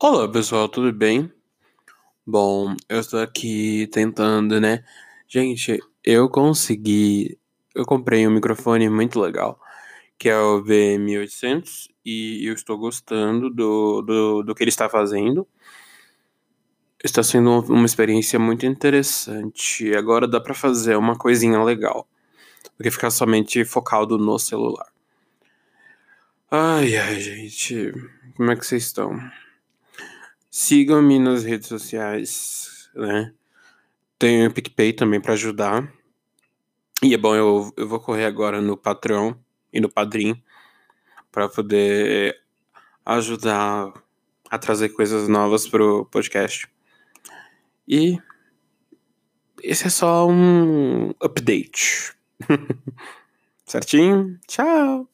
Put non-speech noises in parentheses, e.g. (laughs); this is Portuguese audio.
Olá pessoal, tudo bem? Bom, eu estou aqui tentando, né? Gente, eu consegui. Eu comprei um microfone muito legal, que é o VM800, e eu estou gostando do, do, do que ele está fazendo. Está sendo uma experiência muito interessante. Agora dá para fazer uma coisinha legal, do que ficar somente focado no celular. Ai, ai, gente, como é que vocês estão? Sigam-me nas redes sociais, né? Tenho o PicPay também para ajudar. E é bom, eu, eu vou correr agora no Patreon e no Padrim para poder ajudar a trazer coisas novas pro podcast. E esse é só um update. (laughs) Certinho? Tchau!